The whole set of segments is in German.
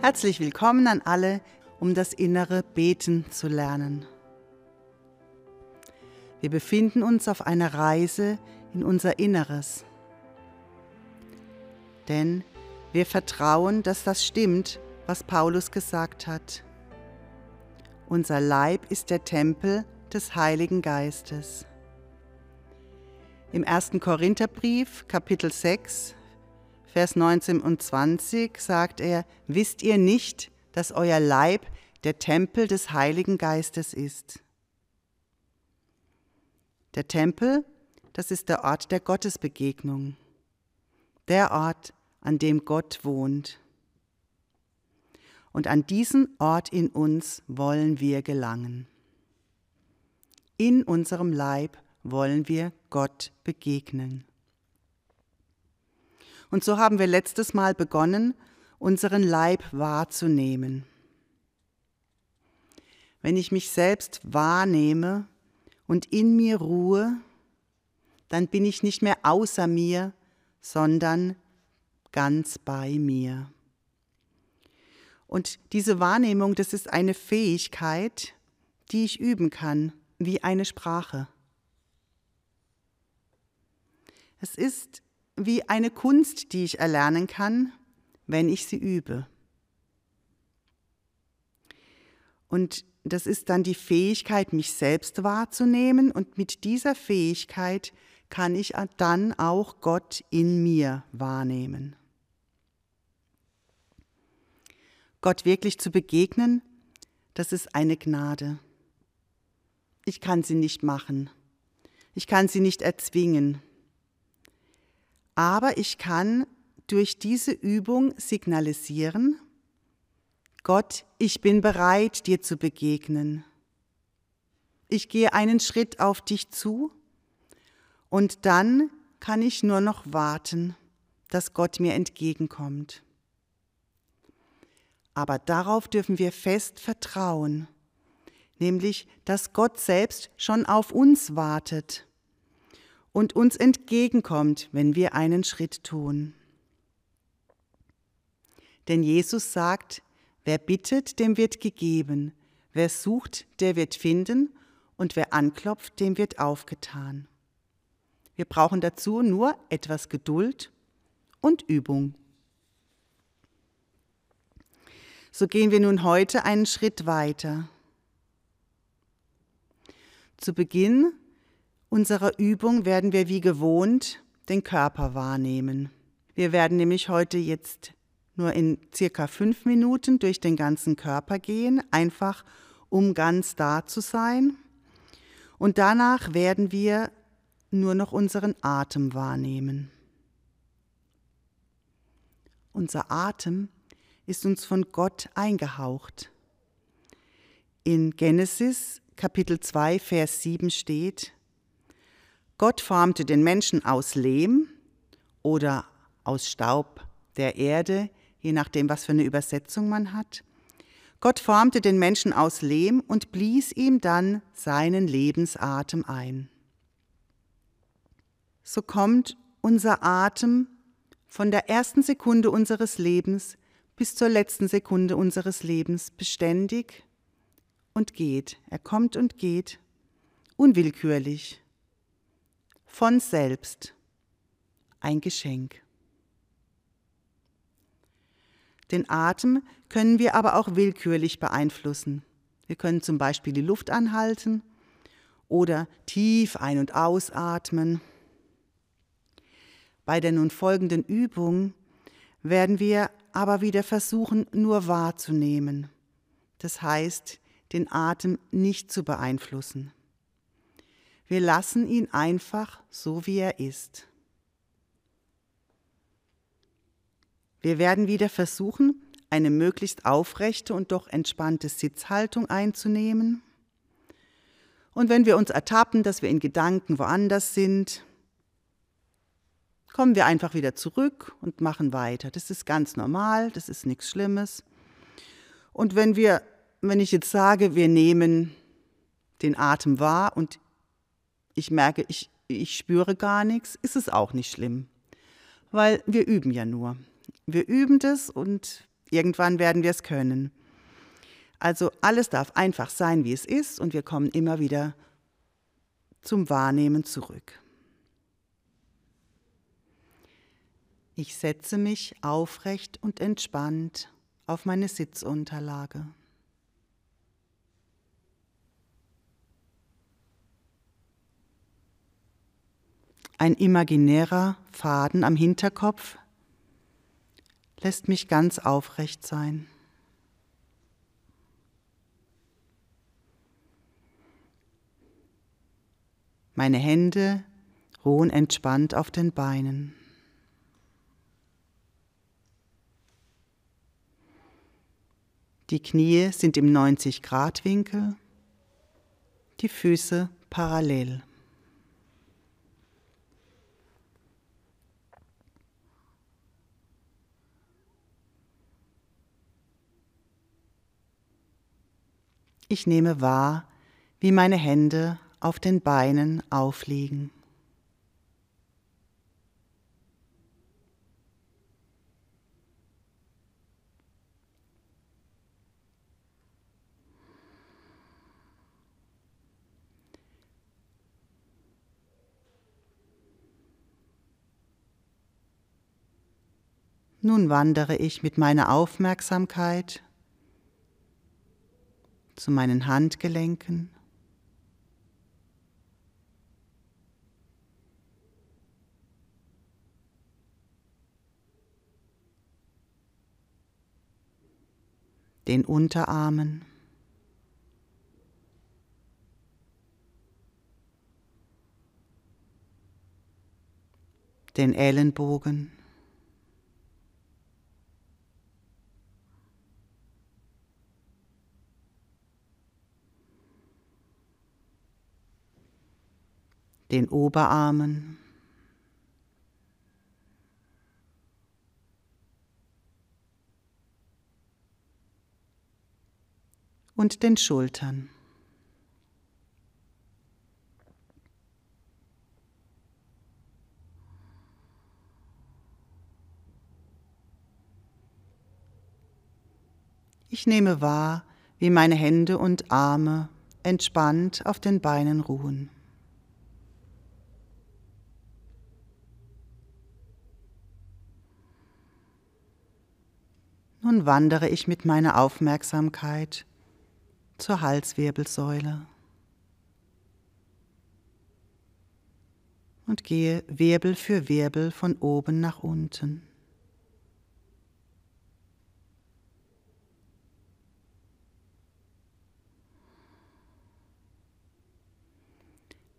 Herzlich willkommen an alle, um das innere Beten zu lernen. Wir befinden uns auf einer Reise in unser Inneres. Denn wir vertrauen, dass das stimmt, was Paulus gesagt hat. Unser Leib ist der Tempel des Heiligen Geistes. Im 1. Korintherbrief, Kapitel 6, Vers 19 und 20 sagt er, wisst ihr nicht, dass euer Leib der Tempel des Heiligen Geistes ist? Der Tempel, das ist der Ort der Gottesbegegnung, der Ort, an dem Gott wohnt. Und an diesen Ort in uns wollen wir gelangen. In unserem Leib wollen wir Gott begegnen. Und so haben wir letztes Mal begonnen, unseren Leib wahrzunehmen. Wenn ich mich selbst wahrnehme und in mir ruhe, dann bin ich nicht mehr außer mir, sondern ganz bei mir. Und diese Wahrnehmung, das ist eine Fähigkeit, die ich üben kann, wie eine Sprache. Es ist wie eine Kunst, die ich erlernen kann, wenn ich sie übe. Und das ist dann die Fähigkeit, mich selbst wahrzunehmen und mit dieser Fähigkeit kann ich dann auch Gott in mir wahrnehmen. Gott wirklich zu begegnen, das ist eine Gnade. Ich kann sie nicht machen. Ich kann sie nicht erzwingen aber ich kann durch diese Übung signalisieren, Gott, ich bin bereit, dir zu begegnen. Ich gehe einen Schritt auf dich zu und dann kann ich nur noch warten, dass Gott mir entgegenkommt. Aber darauf dürfen wir fest vertrauen, nämlich dass Gott selbst schon auf uns wartet und uns entgegenkommt, wenn wir einen Schritt tun. Denn Jesus sagt, wer bittet, dem wird gegeben, wer sucht, der wird finden, und wer anklopft, dem wird aufgetan. Wir brauchen dazu nur etwas Geduld und Übung. So gehen wir nun heute einen Schritt weiter. Zu Beginn unserer Übung werden wir wie gewohnt den Körper wahrnehmen. Wir werden nämlich heute jetzt nur in circa fünf Minuten durch den ganzen Körper gehen, einfach um ganz da zu sein. Und danach werden wir nur noch unseren Atem wahrnehmen. Unser Atem ist uns von Gott eingehaucht. In Genesis Kapitel 2, Vers 7 steht, Gott formte den Menschen aus Lehm oder aus Staub der Erde, je nachdem, was für eine Übersetzung man hat. Gott formte den Menschen aus Lehm und blies ihm dann seinen Lebensatem ein. So kommt unser Atem von der ersten Sekunde unseres Lebens bis zur letzten Sekunde unseres Lebens beständig und geht. Er kommt und geht, unwillkürlich von selbst ein Geschenk. Den Atem können wir aber auch willkürlich beeinflussen. Wir können zum Beispiel die Luft anhalten oder tief ein- und ausatmen. Bei der nun folgenden Übung werden wir aber wieder versuchen, nur wahrzunehmen. Das heißt, den Atem nicht zu beeinflussen. Wir lassen ihn einfach so, wie er ist. Wir werden wieder versuchen, eine möglichst aufrechte und doch entspannte Sitzhaltung einzunehmen. Und wenn wir uns ertappen, dass wir in Gedanken woanders sind, kommen wir einfach wieder zurück und machen weiter. Das ist ganz normal, das ist nichts Schlimmes. Und wenn wir, wenn ich jetzt sage, wir nehmen den Atem wahr und ich merke, ich, ich spüre gar nichts, ist es auch nicht schlimm, weil wir üben ja nur. Wir üben das und Irgendwann werden wir es können. Also alles darf einfach sein, wie es ist, und wir kommen immer wieder zum Wahrnehmen zurück. Ich setze mich aufrecht und entspannt auf meine Sitzunterlage. Ein imaginärer Faden am Hinterkopf lässt mich ganz aufrecht sein. Meine Hände ruhen entspannt auf den Beinen. Die Knie sind im 90-Grad-Winkel, die Füße parallel. Ich nehme wahr, wie meine Hände auf den Beinen aufliegen. Nun wandere ich mit meiner Aufmerksamkeit zu meinen Handgelenken. den Unterarmen, den Ellenbogen, den Oberarmen, und den Schultern. Ich nehme wahr, wie meine Hände und Arme entspannt auf den Beinen ruhen. Nun wandere ich mit meiner Aufmerksamkeit zur Halswirbelsäule und gehe Wirbel für Wirbel von oben nach unten.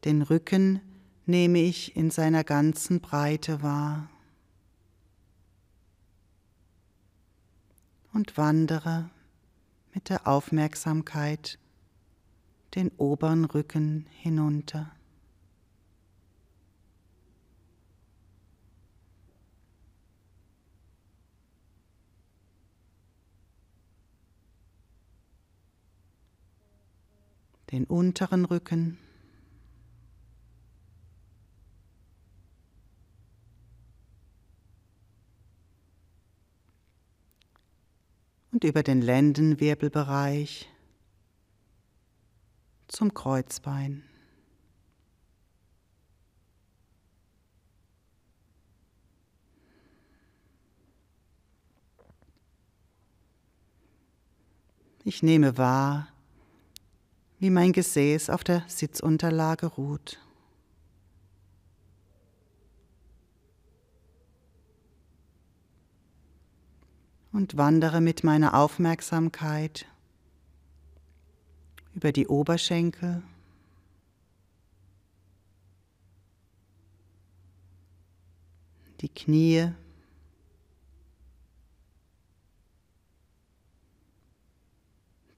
Den Rücken nehme ich in seiner ganzen Breite wahr. Und wandere mit der Aufmerksamkeit den oberen Rücken hinunter. Den unteren Rücken. Und über den Lendenwirbelbereich zum Kreuzbein. Ich nehme wahr, wie mein Gesäß auf der Sitzunterlage ruht. Und wandere mit meiner Aufmerksamkeit über die Oberschenkel, die Knie,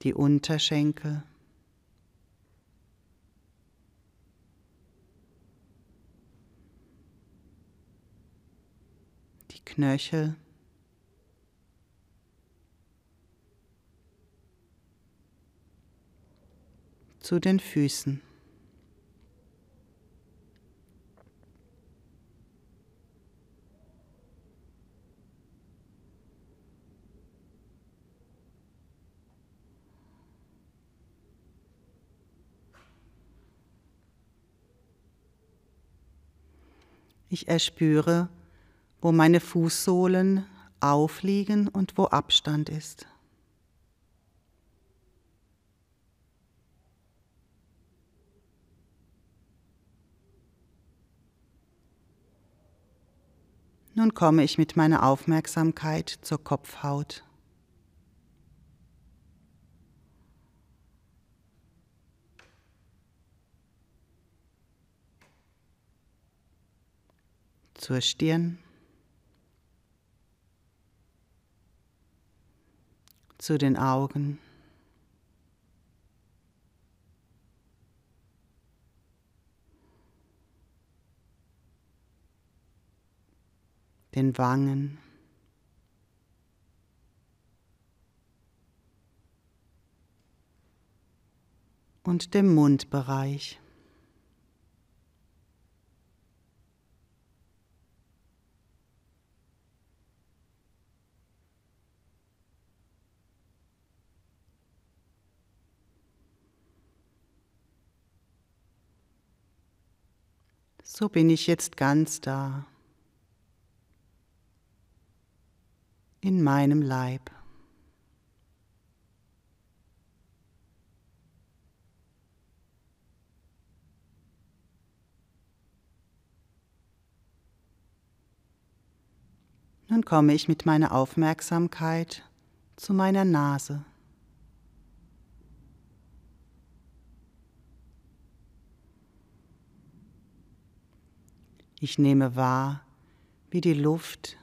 die Unterschenkel, die Knöchel, zu den Füßen. Ich erspüre, wo meine Fußsohlen aufliegen und wo Abstand ist. Nun komme ich mit meiner Aufmerksamkeit zur Kopfhaut. Zur Stirn. Zu den Augen. Den Wangen. und dem Mundbereich. So bin ich jetzt ganz da. In meinem Leib. Nun komme ich mit meiner Aufmerksamkeit zu meiner Nase. Ich nehme wahr, wie die Luft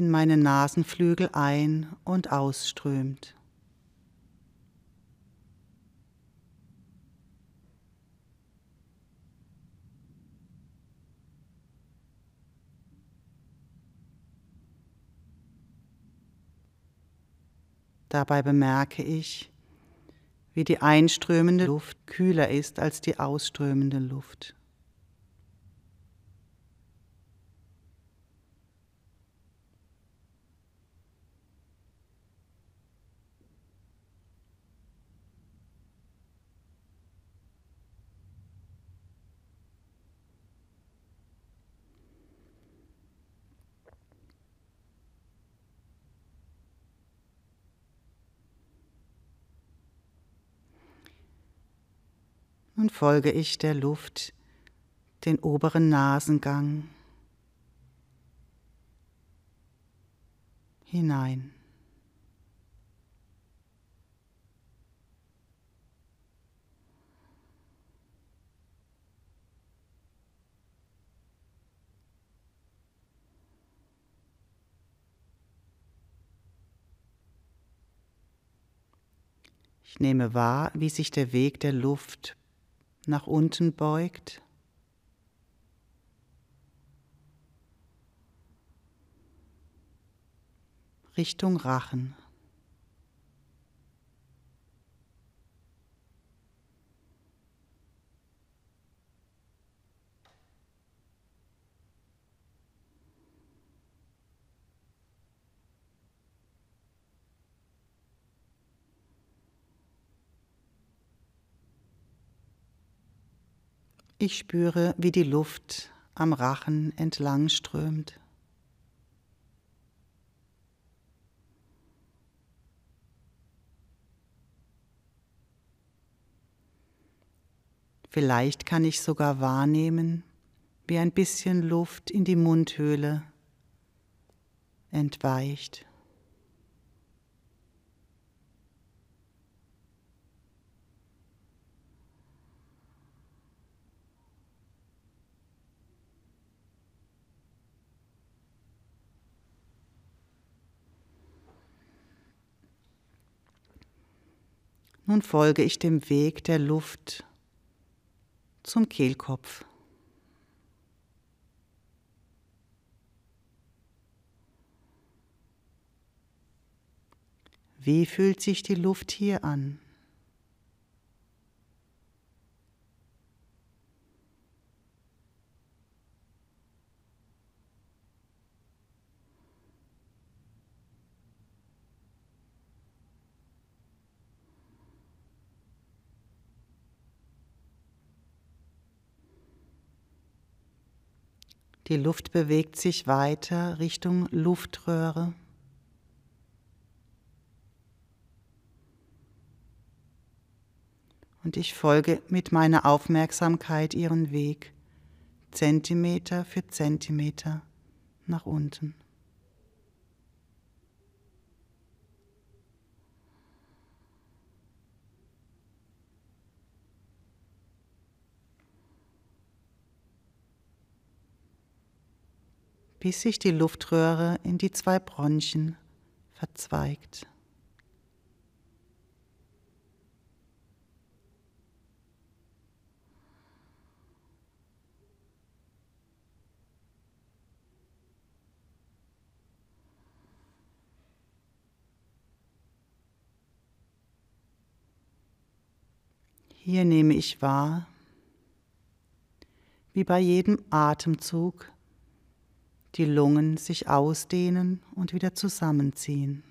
in meine Nasenflügel ein und ausströmt. Dabei bemerke ich, wie die einströmende Luft kühler ist als die ausströmende Luft. Nun folge ich der Luft den oberen Nasengang hinein. Ich nehme wahr, wie sich der Weg der Luft nach unten beugt. Richtung Rachen. Ich spüre, wie die Luft am Rachen entlang strömt. Vielleicht kann ich sogar wahrnehmen, wie ein bisschen Luft in die Mundhöhle entweicht. Nun folge ich dem Weg der Luft zum Kehlkopf. Wie fühlt sich die Luft hier an? Die Luft bewegt sich weiter Richtung Luftröhre. Und ich folge mit meiner Aufmerksamkeit ihren Weg, Zentimeter für Zentimeter nach unten. Bis sich die Luftröhre in die zwei Bronchien verzweigt. Hier nehme ich wahr, wie bei jedem Atemzug die Lungen sich ausdehnen und wieder zusammenziehen.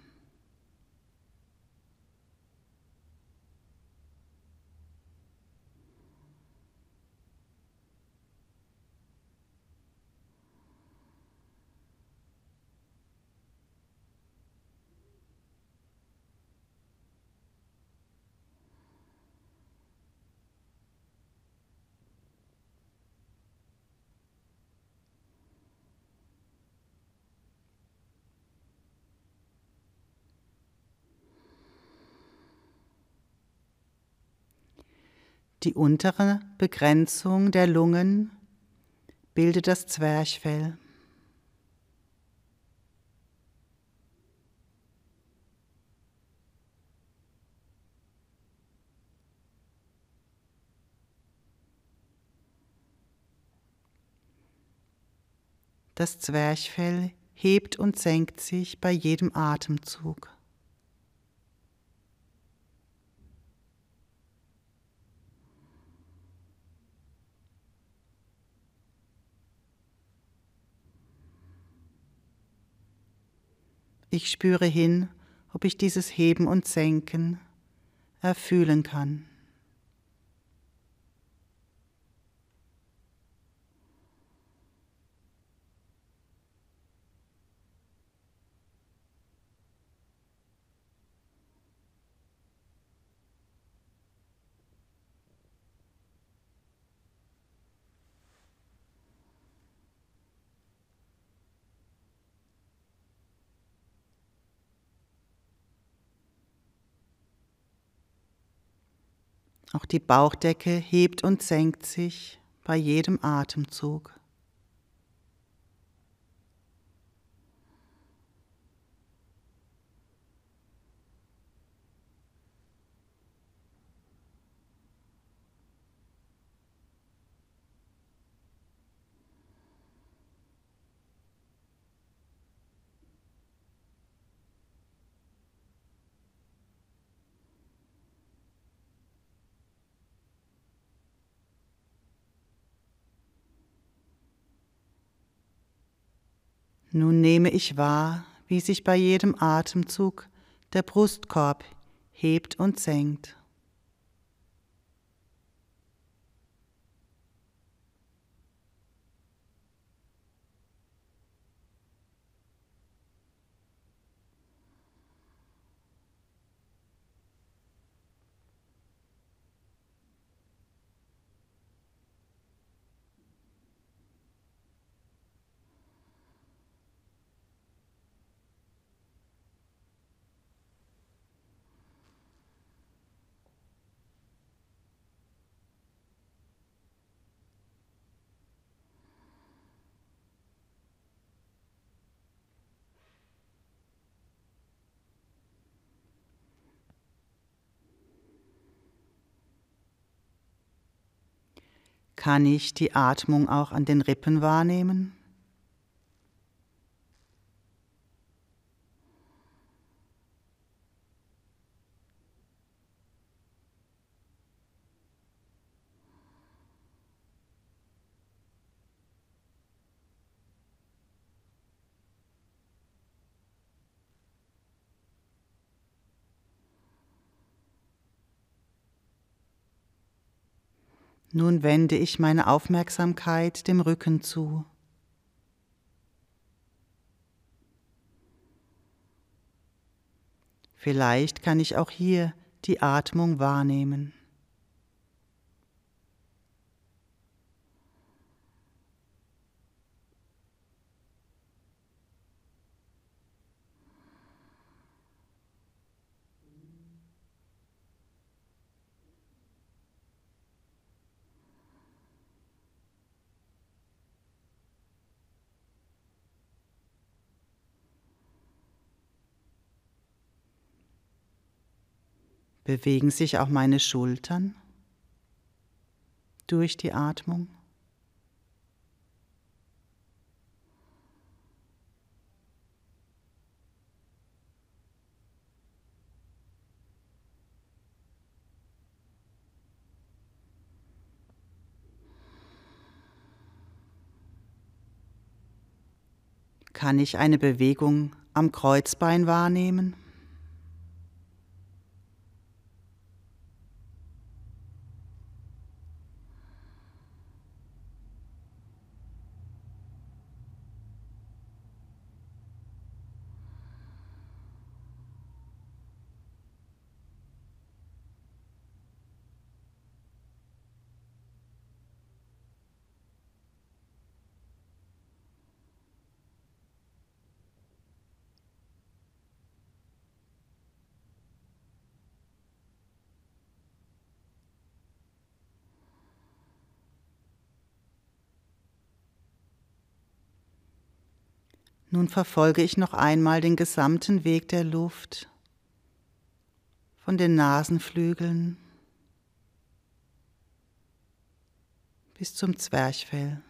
Die untere Begrenzung der Lungen bildet das Zwerchfell. Das Zwerchfell hebt und senkt sich bei jedem Atemzug. Ich spüre hin, ob ich dieses Heben und Senken erfühlen kann. Auch die Bauchdecke hebt und senkt sich bei jedem Atemzug. Nun nehme ich wahr, wie sich bei jedem Atemzug der Brustkorb hebt und senkt. Kann ich die Atmung auch an den Rippen wahrnehmen? Nun wende ich meine Aufmerksamkeit dem Rücken zu. Vielleicht kann ich auch hier die Atmung wahrnehmen. Bewegen sich auch meine Schultern durch die Atmung? Kann ich eine Bewegung am Kreuzbein wahrnehmen? Nun verfolge ich noch einmal den gesamten Weg der Luft von den Nasenflügeln bis zum Zwerchfell.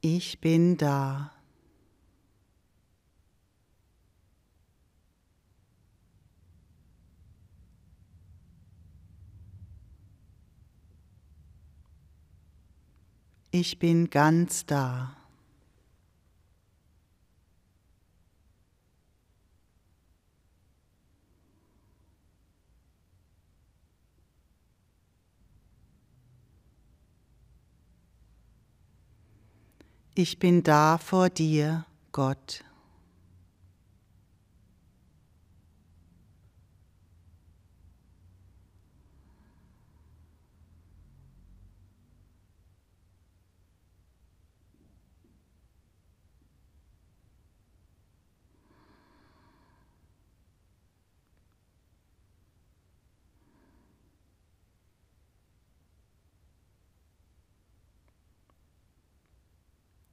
Ich bin da. Ich bin ganz da. Ich bin da vor dir, Gott.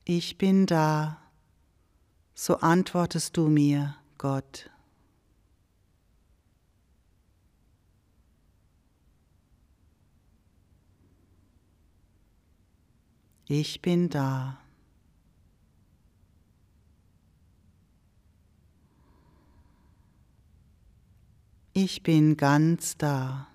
Ich bin da, so antwortest du mir, Gott. Ich bin da. Ich bin ganz da.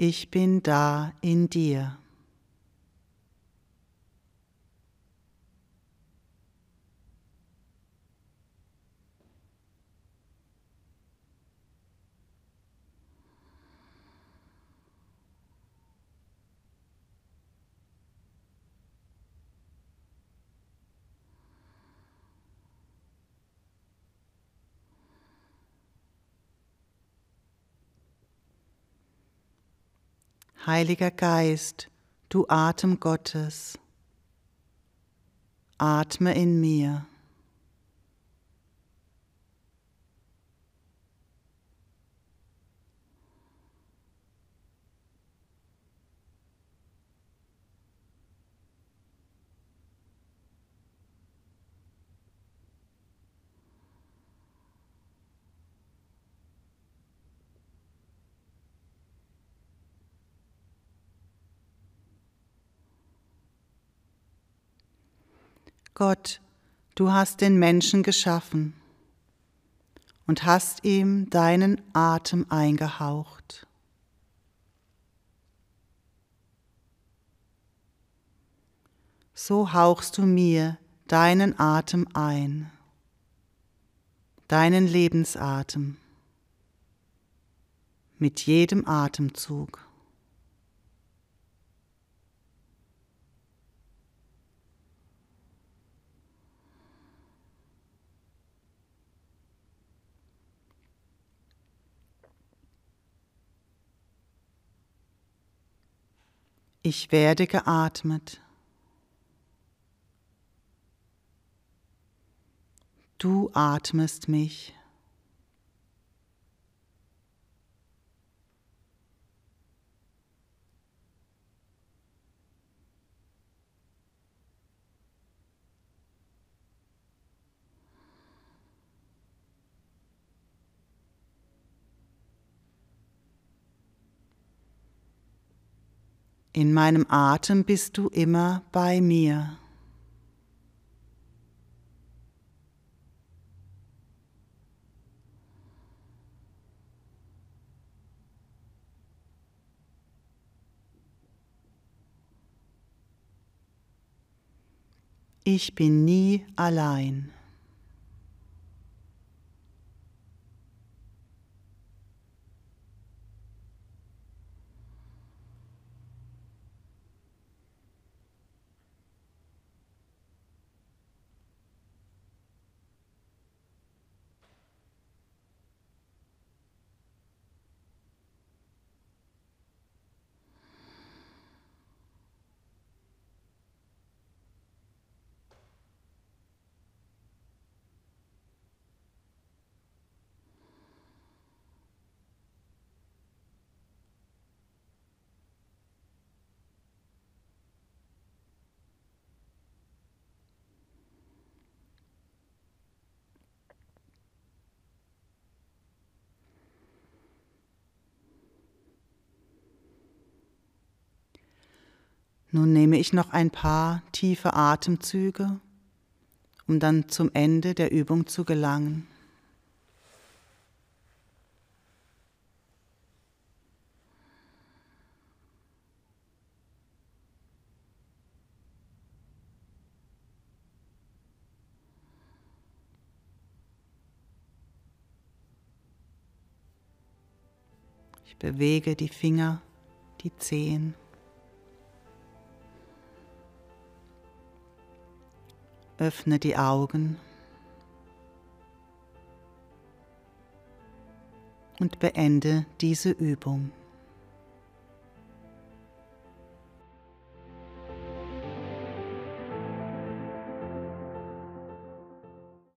Ich bin da in dir. Heiliger Geist, du Atem Gottes, atme in mir. Gott, du hast den Menschen geschaffen und hast ihm deinen Atem eingehaucht. So hauchst du mir deinen Atem ein, deinen Lebensatem mit jedem Atemzug. Ich werde geatmet. Du atmest mich. In meinem Atem bist du immer bei mir. Ich bin nie allein. Nun nehme ich noch ein paar tiefe Atemzüge, um dann zum Ende der Übung zu gelangen. Ich bewege die Finger, die Zehen. Öffne die Augen und beende diese Übung.